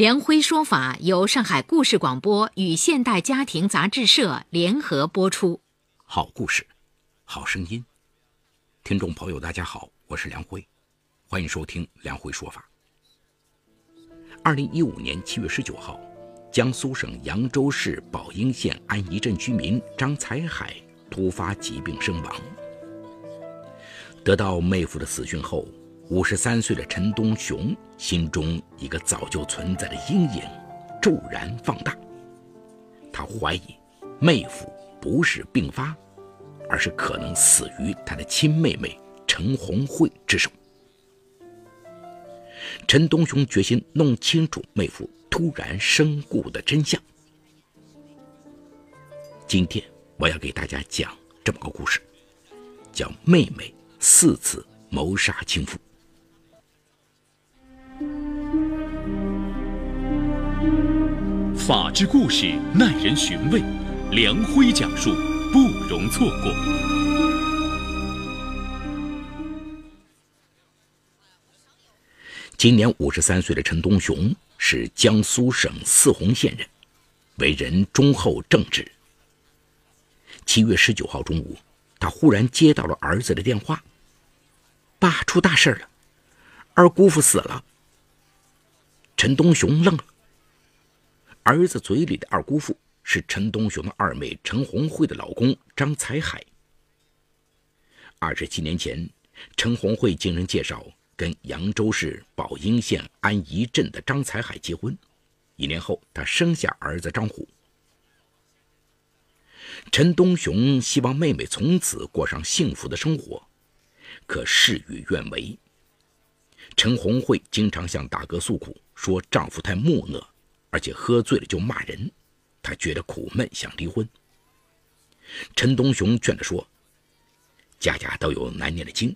梁辉说法由上海故事广播与现代家庭杂志社联合播出。好故事，好声音。听众朋友，大家好，我是梁辉，欢迎收听梁辉说法。二零一五年七月十九号，江苏省扬州市宝应县安宜镇居民张才海突发疾病身亡。得到妹夫的死讯后。五十三岁的陈东雄心中一个早就存在的阴影骤然放大。他怀疑妹夫不是病发，而是可能死于他的亲妹妹陈红慧之手。陈东雄决心弄清楚妹夫突然身故的真相。今天我要给大家讲这么个故事，叫《妹妹四次谋杀亲夫》。法治故事耐人寻味，梁辉讲述不容错过。今年五十三岁的陈东雄是江苏省泗洪县人，为人忠厚正直。七月十九号中午，他忽然接到了儿子的电话：“爸，出大事了，二姑父死了。”陈东雄愣了。儿子嘴里的二姑父是陈东雄的二妹陈红慧的老公张才海。二十七年前，陈红慧经人介绍跟扬州市宝应县安宜镇的张才海结婚，一年后他生下儿子张虎。陈东雄希望妹妹从此过上幸福的生活，可事与愿违。陈红慧经常向大哥诉苦，说丈夫太木讷。而且喝醉了就骂人，他觉得苦闷，想离婚。陈东雄劝他说：“家家都有难念的经，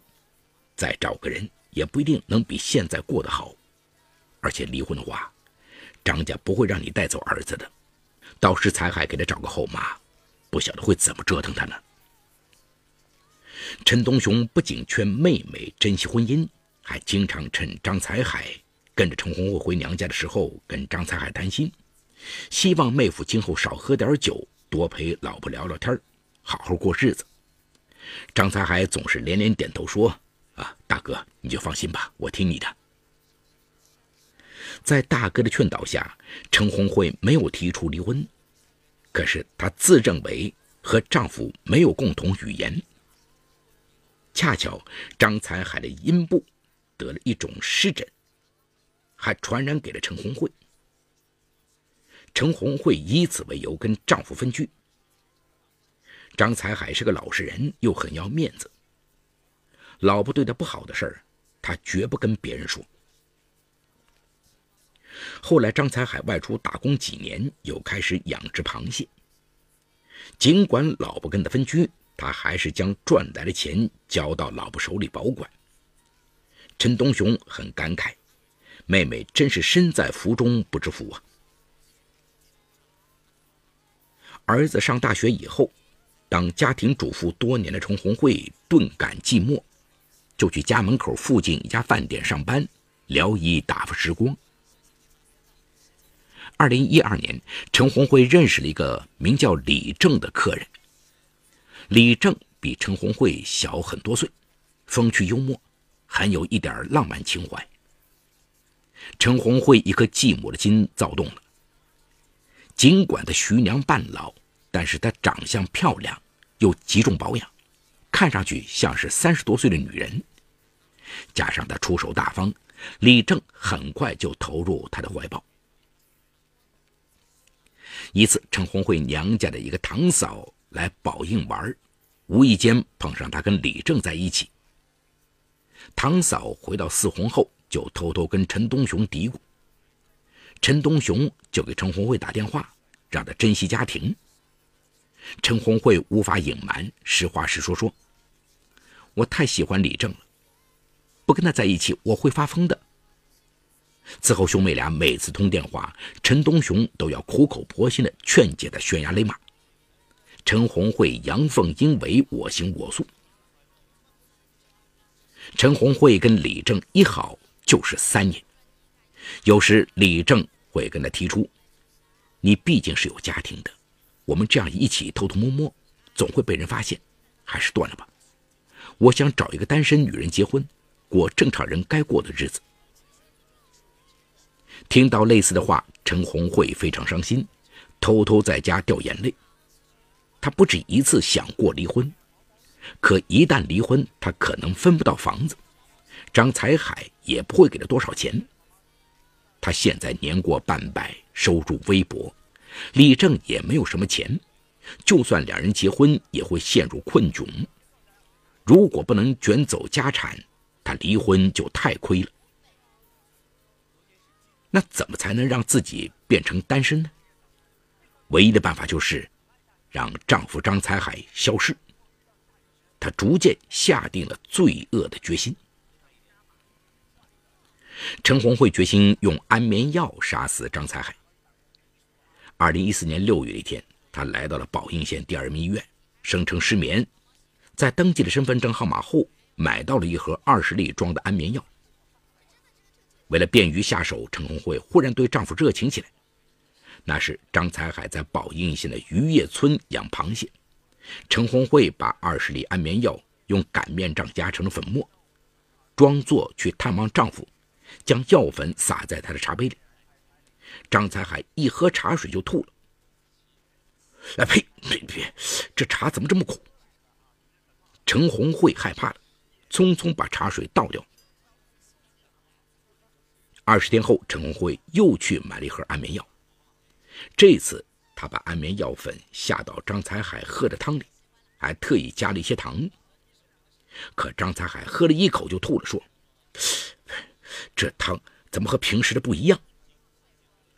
再找个人也不一定能比现在过得好。而且离婚的话，张家不会让你带走儿子的，到时才海给他找个后妈，不晓得会怎么折腾他呢。”陈东雄不仅劝妹妹珍惜婚姻，还经常趁张才海。跟着陈红慧回娘家的时候，跟张才海谈心，希望妹夫今后少喝点酒，多陪老婆聊聊天，好好过日子。张才海总是连连点头说：“啊，大哥，你就放心吧，我听你的。”在大哥的劝导下，陈红慧没有提出离婚，可是她自认为和丈夫没有共同语言。恰巧张才海的阴部得了一种湿疹。还传染给了陈红慧。陈红慧以此为由跟丈夫分居。张才海是个老实人，又很要面子。老婆对他不好的事儿，他绝不跟别人说。后来张才海外出打工几年，又开始养殖螃蟹。尽管老婆跟他分居，他还是将赚来的钱交到老婆手里保管。陈东雄很感慨。妹妹真是身在福中不知福啊！儿子上大学以后，当家庭主妇多年的陈红慧顿感寂寞，就去家门口附近一家饭店上班，聊以打发时光。二零一二年，陈红慧认识了一个名叫李正的客人。李正比陈红慧小很多岁，风趣幽默，很有一点浪漫情怀。陈红慧一颗寂寞的心躁动了。尽管她徐娘半老，但是她长相漂亮，又极重保养，看上去像是三十多岁的女人。加上她出手大方，李正很快就投入她的怀抱。一次，陈红慧娘家的一个堂嫂来宝应玩，无意间碰上她跟李正在一起。堂嫂回到四红后。就偷偷跟陈东雄嘀咕。陈东雄就给陈红慧打电话，让他珍惜家庭。陈红慧无法隐瞒，实话实说说：“我太喜欢李正了，不跟他在一起我会发疯的。”此后，兄妹俩每次通电话，陈东雄都要苦口婆心的劝解他悬崖勒马。陈红慧阳奉阴违，我行我素。陈红慧跟李正一好就是三年，有时李正会跟他提出：“你毕竟是有家庭的，我们这样一起偷偷摸摸，总会被人发现，还是断了吧。我想找一个单身女人结婚，过正常人该过的日子。”听到类似的话，陈红会非常伤心，偷偷在家掉眼泪。她不止一次想过离婚，可一旦离婚，她可能分不到房子，张才海也不会给她多少钱。他现在年过半百，收入微薄，李正也没有什么钱，就算两人结婚，也会陷入困窘。如果不能卷走家产，他离婚就太亏了。那怎么才能让自己变成单身呢？唯一的办法就是让丈夫张才海消失。她逐渐下定了罪恶的决心。陈红慧决心用安眠药杀死张才海。二零一四年六月的一天，她来到了宝应县第二人民医院，声称失眠，在登记了身份证号码后，买到了一盒二十粒装的安眠药。为了便于下手，陈红慧忽然对丈夫热情起来。那是张才海在宝应县的渔业村养螃蟹，陈红慧把二十粒安眠药用擀面杖压成了粉末，装作去探望丈夫，将药粉撒在他的茶杯里。张才海一喝茶水就吐了。哎呸！别别，这茶怎么这么苦？陈红慧害怕了，匆匆把茶水倒掉。二十天后，陈红慧又去买了一盒安眠药。这次，她把安眠药粉下到张才海喝的汤里，还特意加了一些糖。可张才海喝了一口就吐了，说：“这汤怎么和平时的不一样？”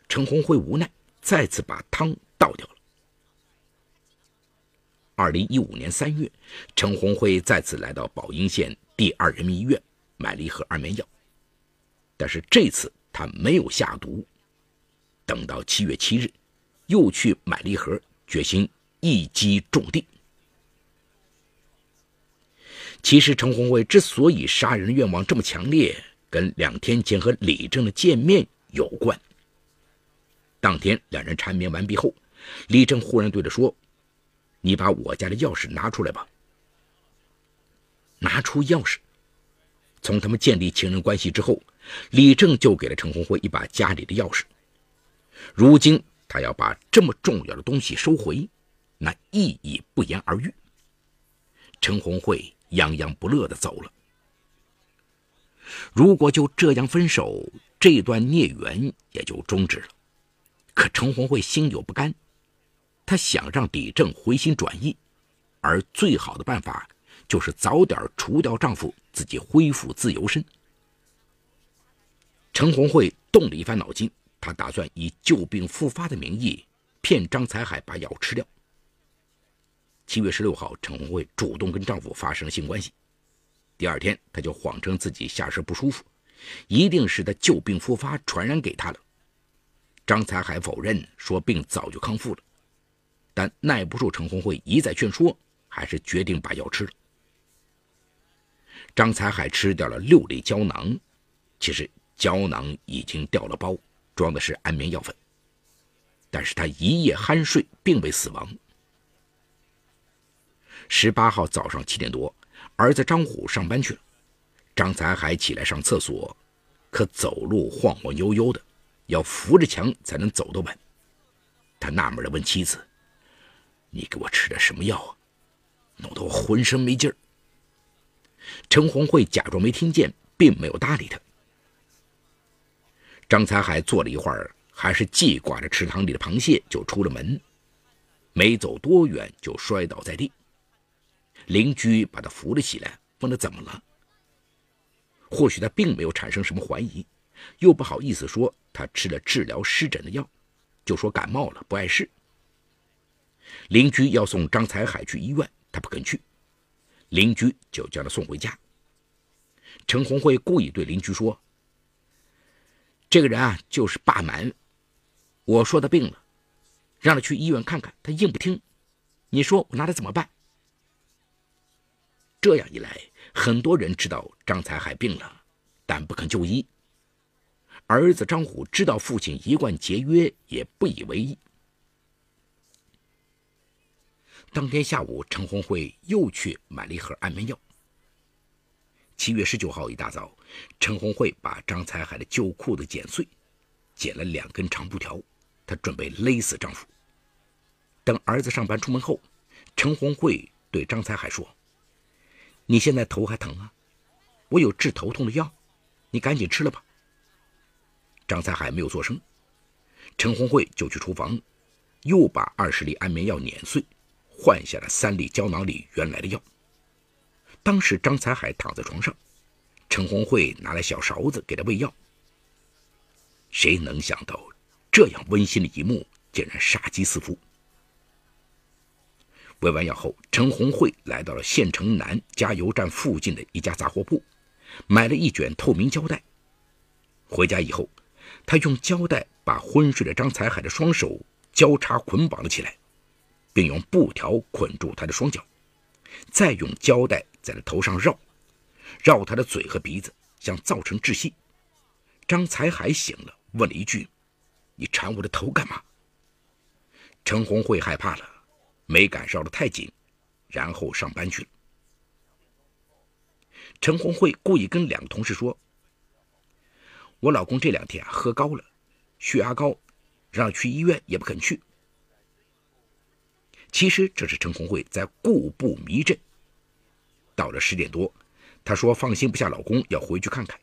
陈红辉无奈，再次把汤倒掉了。二零一五年三月，陈红辉再次来到宝应县第二人民医院，买了一盒安眠药。但是这次他没有下毒，等到七月七日，又去买了一盒，决心一击中地。其实陈红辉之所以杀人的愿望这么强烈，跟两天前和李正的见面有关。当天两人缠绵完毕后，李正忽然对他说：“你把我家的钥匙拿出来吧。”拿出钥匙。从他们建立情人关系之后，李正就给了陈红慧一把家里的钥匙。如今他要把这么重要的东西收回，那意义不言而喻。陈红慧洋洋不乐地走了。如果就这样分手，这段孽缘也就终止了。可陈红慧心有不甘，她想让李正回心转意，而最好的办法就是早点除掉丈夫。自己恢复自由身，陈红慧动了一番脑筋，她打算以旧病复发的名义骗张才海把药吃掉。七月十六号，陈红会主动跟丈夫发生了性关系，第二天，他就谎称自己下身不舒服，一定是他旧病复发传染给他了。张才海否认，说病早就康复了，但耐不住陈红慧一再劝说，还是决定把药吃了。张才海吃掉了六粒胶囊，其实胶囊已经掉了包，装的是安眠药粉。但是他一夜酣睡，并未死亡。十八号早上七点多，儿子张虎上班去了，张才海起来上厕所，可走路晃晃悠悠的，要扶着墙才能走得稳。他纳闷的问妻子：“你给我吃的什么药啊？弄得我浑身没劲儿。”陈红慧假装没听见，并没有搭理他。张才海坐了一会儿，还是记挂着池塘里的螃蟹，就出了门。没走多远，就摔倒在地。邻居把他扶了起来，问他怎么了。或许他并没有产生什么怀疑，又不好意思说他吃了治疗湿疹的药，就说感冒了，不碍事。邻居要送张才海去医院，他不肯去，邻居就将他送回家。陈红会故意对邻居说：“这个人啊，就是霸蛮。我说他病了，让他去医院看看，他硬不听。你说我拿他怎么办？”这样一来，很多人知道张才海病了，但不肯就医。儿子张虎知道父亲一贯节约，也不以为意。当天下午，陈红慧又去买了一盒安眠药。七月十九号一大早，陈红慧把张才海的旧裤子剪碎，剪了两根长布条，她准备勒死丈夫。等儿子上班出门后，陈红慧对张才海说：“你现在头还疼啊？我有治头痛的药，你赶紧吃了吧。”张才海没有作声，陈红慧就去厨房，又把二十粒安眠药碾碎，换下了三粒胶囊里原来的药。当时张才海躺在床上，陈红慧拿来小勺子给他喂药。谁能想到，这样温馨的一幕竟然杀机四伏。喂完药后，陈红慧来到了县城南加油站附近的一家杂货铺，买了一卷透明胶带。回家以后，他用胶带把昏睡的张才海的双手交叉捆绑了起来，并用布条捆住他的双脚，再用胶带。在他头上绕，绕他的嘴和鼻子，想造成窒息。张才海醒了，问了一句：“你缠我的头干嘛？”陈红慧害怕了，没敢绕得太紧，然后上班去了。陈红慧故意跟两个同事说：“我老公这两天喝高了，血压高，让去医院也不肯去。”其实这是陈红慧在故布迷阵。到了十点多，她说放心不下老公，要回去看看。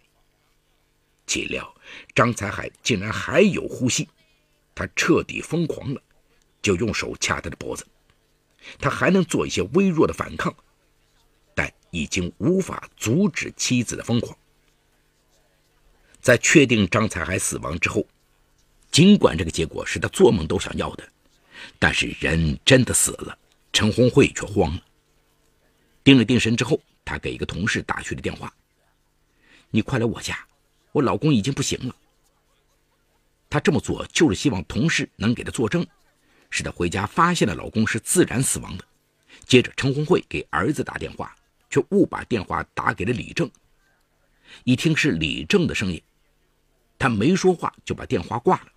岂料张才海竟然还有呼吸，他彻底疯狂了，就用手掐他的脖子。他还能做一些微弱的反抗，但已经无法阻止妻子的疯狂。在确定张才海死亡之后，尽管这个结果是他做梦都想要的，但是人真的死了，陈红慧却慌了。定了定神之后，他给一个同事打去了电话：“你快来我家，我老公已经不行了。”他这么做就是希望同事能给他作证，使他回家发现了老公是自然死亡的。接着，陈红慧给儿子打电话，却误把电话打给了李正。一听是李正的声音，他没说话就把电话挂了。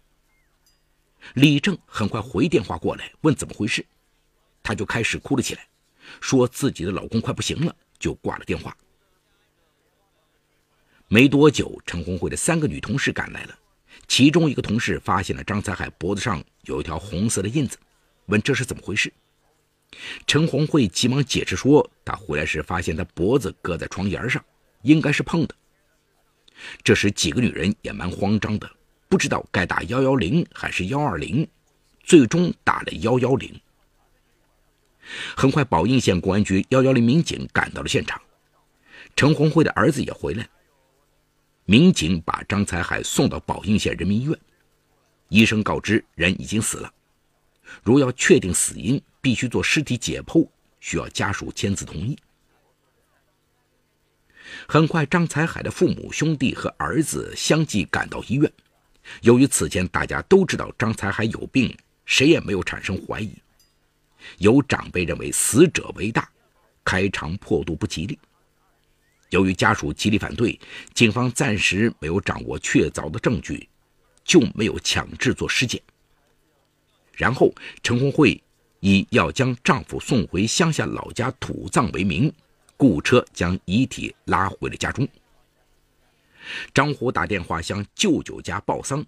李正很快回电话过来，问怎么回事，他就开始哭了起来。说自己的老公快不行了，就挂了电话。没多久，陈红慧的三个女同事赶来了，其中一个同事发现了张才海脖子上有一条红色的印子，问这是怎么回事。陈红慧急忙解释说，她回来时发现他脖子搁在床沿上，应该是碰的。这时几个女人也蛮慌张的，不知道该打幺幺零还是幺二零，最终打了幺幺零。很快，宝应县公安局幺幺零民警赶到了现场，陈红慧的儿子也回来。民警把张才海送到宝应县人民医院，医生告知人已经死了，如要确定死因，必须做尸体解剖，需要家属签字同意。很快，张才海的父母、兄弟和儿子相继赶到医院。由于此前大家都知道张才海有病，谁也没有产生怀疑。有长辈认为死者为大，开肠破肚不吉利。由于家属极力反对，警方暂时没有掌握确凿的证据，就没有强制做尸检。然后，陈红慧以要将丈夫送回乡下老家土葬为名，雇车将遗体拉回了家中。张虎打电话向舅舅家报丧，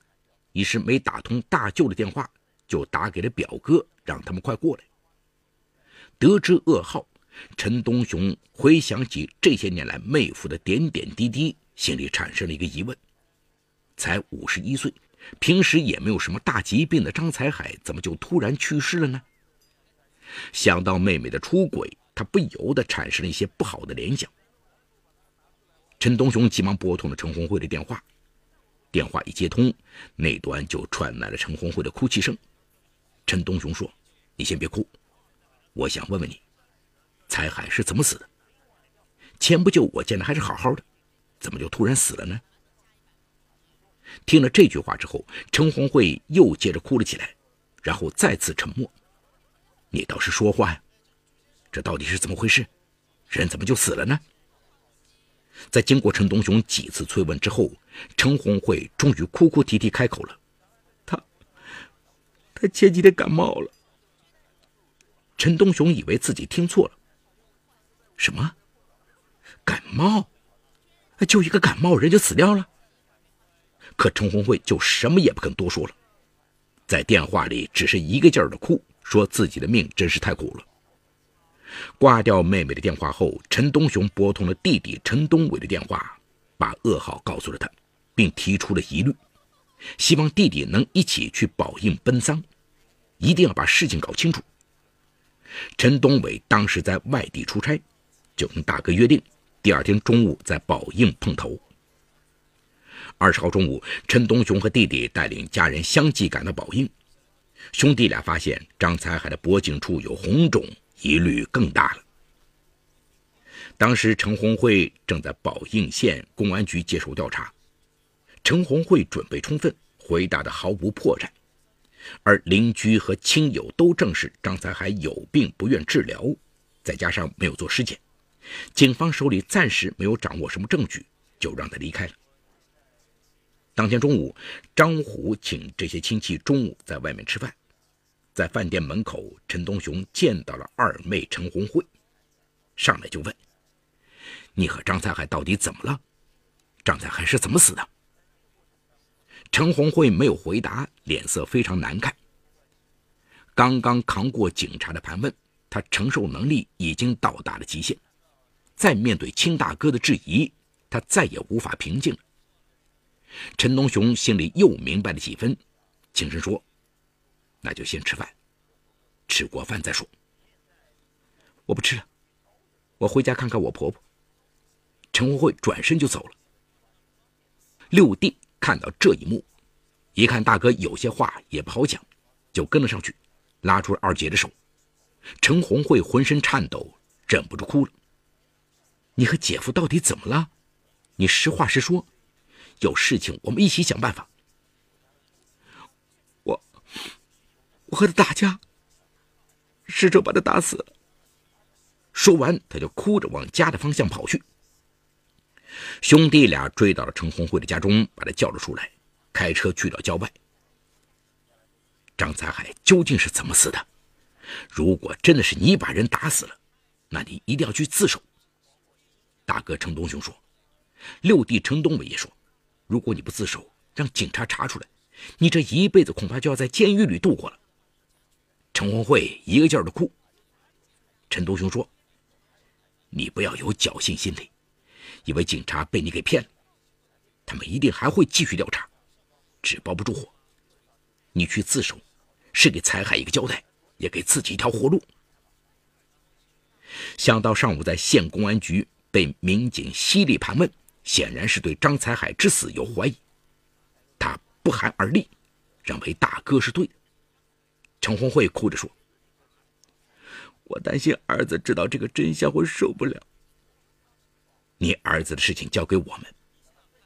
一时没打通大舅的电话，就打给了表哥，让他们快过来。得知噩耗，陈东雄回想起这些年来妹夫的点点滴滴，心里产生了一个疑问：才五十一岁，平时也没有什么大疾病的张才海，怎么就突然去世了呢？想到妹妹的出轨，他不由得产生了一些不好的联想。陈东雄急忙拨通了陈红慧的电话。电话一接通，那端就传来了陈红慧的哭泣声。陈东雄说：“你先别哭，我想问问你，彩海是怎么死的？前不久我见他还是好好的，怎么就突然死了呢？”听了这句话之后，陈红慧又接着哭了起来，然后再次沉默。你倒是说话呀！这到底是怎么回事？人怎么就死了呢？在经过陈东雄几次催问之后，陈红慧终于哭哭啼啼开口了：“他，他前几天感冒了。”陈东雄以为自己听错了，什么？感冒？就一个感冒，人就死掉了？可陈红慧就什么也不肯多说了，在电话里只是一个劲儿的哭，说自己的命真是太苦了。挂掉妹妹的电话后，陈东雄拨通了弟弟陈东伟的电话，把噩耗告诉了他，并提出了疑虑，希望弟弟能一起去宝应奔丧，一定要把事情搞清楚。陈东伟当时在外地出差，就跟大哥约定，第二天中午在宝应碰头。二十号中午，陈东雄和弟弟带领家人相继赶到宝应，兄弟俩发现张才海的脖颈处有红肿。疑虑更大了。当时陈红慧正在宝应县公安局接受调查，陈红慧准备充分，回答的毫无破绽，而邻居和亲友都证实张才海有病不愿治疗，再加上没有做尸检，警方手里暂时没有掌握什么证据，就让他离开了。当天中午，张虎请这些亲戚中午在外面吃饭。在饭店门口，陈东雄见到了二妹陈红慧，上来就问：“你和张才海到底怎么了？张才海是怎么死的？”陈红慧没有回答，脸色非常难看。刚刚扛过警察的盘问，他承受能力已经到达了极限，再面对亲大哥的质疑，他再也无法平静了。陈东雄心里又明白了几分，轻声说。那就先吃饭，吃过饭再说。我不吃了，我回家看看我婆婆。陈红慧转身就走了。六弟看到这一幕，一看大哥有些话也不好讲，就跟了上去，拉住了二姐的手。陈红慧浑身颤抖，忍不住哭了。你和姐夫到底怎么了？你实话实说，有事情我们一起想办法。我我和他打架，试着把他打死了。说完，他就哭着往家的方向跑去。兄弟俩追到了陈红慧的家中，把他叫了出来，开车去到郊外。张才海究竟是怎么死的？如果真的是你把人打死了，那你一定要去自首。大哥陈东雄说，六弟陈东伟也说，如果你不自首，让警察查出来，你这一辈子恐怕就要在监狱里度过了。陈红慧一个劲儿的哭。陈东雄说：“你不要有侥幸心理，以为警察被你给骗了，他们一定还会继续调查，纸包不住火。你去自首，是给财海一个交代，也给自己一条活路。”想到上午在县公安局被民警犀利盘问，显然是对张才海之死有怀疑，他不寒而栗，认为大哥是对的。陈红慧哭着说：“我担心儿子知道这个真相会受不了。你儿子的事情交给我们，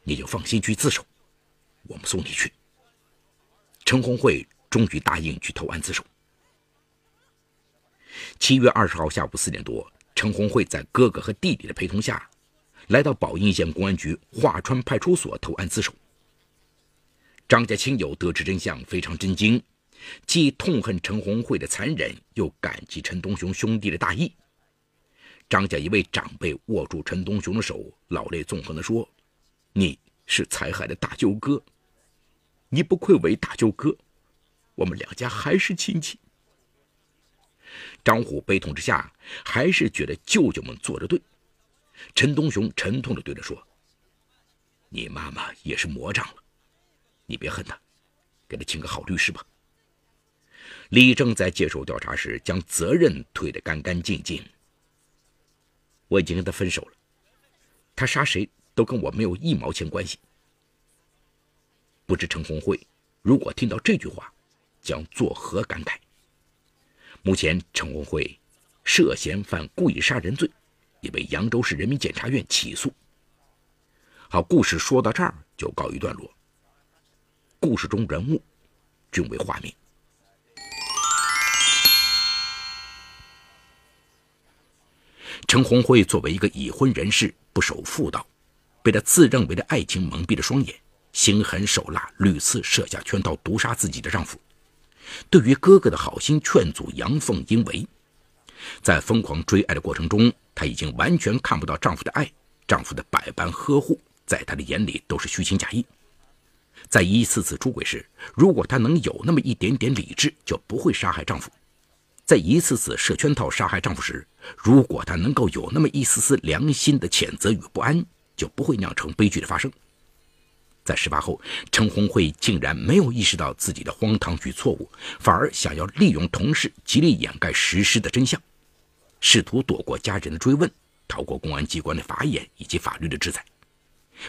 你就放心去自首，我们送你去。”陈红慧终于答应去投案自首。七月二十号下午四点多，陈红慧在哥哥和弟弟的陪同下，来到宝应县公安局华川派出所投案自首。张家亲友得知真相，非常震惊。既痛恨陈红慧的残忍，又感激陈东雄兄弟的大义。张家一位长辈握住陈东雄的手，老泪纵横地说：“你是财海的大舅哥，你不愧为大舅哥，我们两家还是亲戚。”张虎悲痛之下，还是觉得舅舅们做的对。陈东雄沉痛地对他说：“你妈妈也是魔障了，你别恨她，给她请个好律师吧。”李正在接受调查时，将责任推得干干净净。我已经跟他分手了，他杀谁都跟我没有一毛钱关系。不知陈红慧如果听到这句话，将作何感慨？目前，陈红慧涉嫌犯故意杀人罪，已被扬州市人民检察院起诉。好，故事说到这儿就告一段落。故事中人物均为化名。陈红慧作为一个已婚人士，不守妇道，被他自认为的爱情蒙蔽了双眼，心狠手辣，屡次设下圈套毒杀自己的丈夫。对于哥哥的好心劝阻，阳奉阴违。在疯狂追爱的过程中，她已经完全看不到丈夫的爱，丈夫的百般呵护，在她的眼里都是虚情假意。在一次次出轨时，如果她能有那么一点点理智，就不会杀害丈夫。在一次次设圈套杀害丈夫时，如果她能够有那么一丝丝良心的谴责与不安，就不会酿成悲剧的发生。在事发后，陈红慧竟然没有意识到自己的荒唐与错误，反而想要利用同事极力掩盖实施的真相，试图躲过家人的追问，逃过公安机关的法眼以及法律的制裁，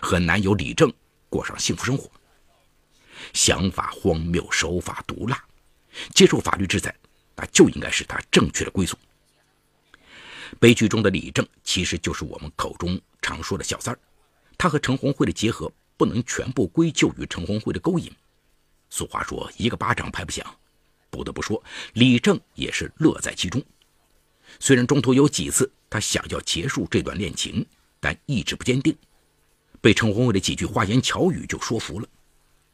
和男友李正过上幸福生活。想法荒谬，手法毒辣，接受法律制裁。那就应该是他正确的归宿。悲剧中的李正其实就是我们口中常说的小三儿，他和陈红慧的结合不能全部归咎于陈红慧的勾引。俗话说一个巴掌拍不响，不得不说李正也是乐在其中。虽然中途有几次他想要结束这段恋情，但意志不坚定，被陈红慧的几句花言巧语就说服了。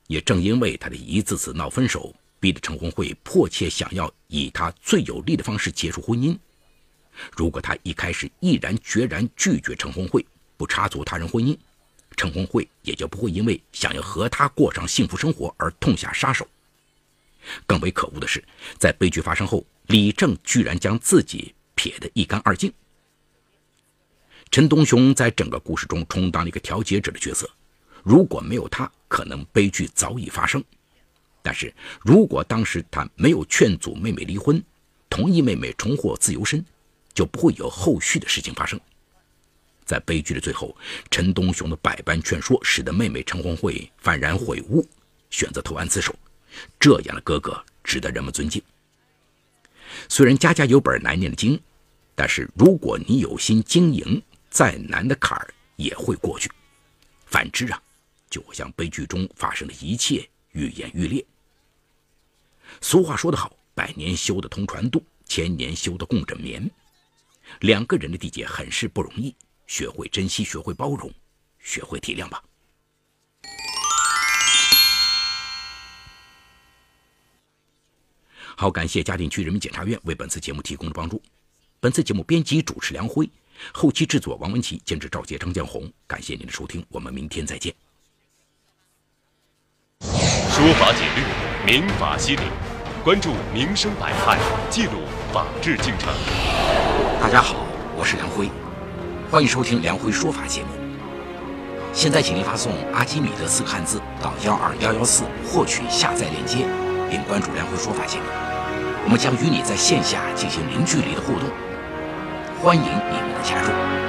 也正因为他的一次次闹分手。逼得陈红慧迫切想要以他最有利的方式结束婚姻。如果他一开始毅然决然拒绝陈红慧，不插足他人婚姻，陈红慧也就不会因为想要和他过上幸福生活而痛下杀手。更为可恶的是，在悲剧发生后，李正居然将自己撇得一干二净。陈东雄在整个故事中充当了一个调解者的角色，如果没有他，可能悲剧早已发生。但是如果当时他没有劝阻妹妹离婚，同意妹妹重获自由身，就不会有后续的事情发生。在悲剧的最后，陈东雄的百般劝说，使得妹妹陈红慧幡然悔悟，选择投案自首。这样的哥哥值得人们尊敬。虽然家家有本难念的经，但是如果你有心经营，再难的坎儿也会过去。反之啊，就会像悲剧中发生的一切。愈演愈烈。俗话说得好：“百年修得同船渡，千年修得共枕眠。”两个人的缔结很是不容易，学会珍惜，学会包容，学会体谅吧。好，感谢嘉定区人民检察院为本次节目提供的帮助。本次节目编辑主持梁辉，后期制作王文琪，监制赵杰、张建红。感谢您的收听，我们明天再见。说法解律，民法析理，关注民生百态，记录法治进程。大家好，我是梁辉，欢迎收听梁辉说法节目。现在，请您发送“阿基米德”四个汉字到幺二幺幺四，获取下载链接，并关注梁辉说法节目。我们将与你在线下进行零距离的互动，欢迎你们的加入。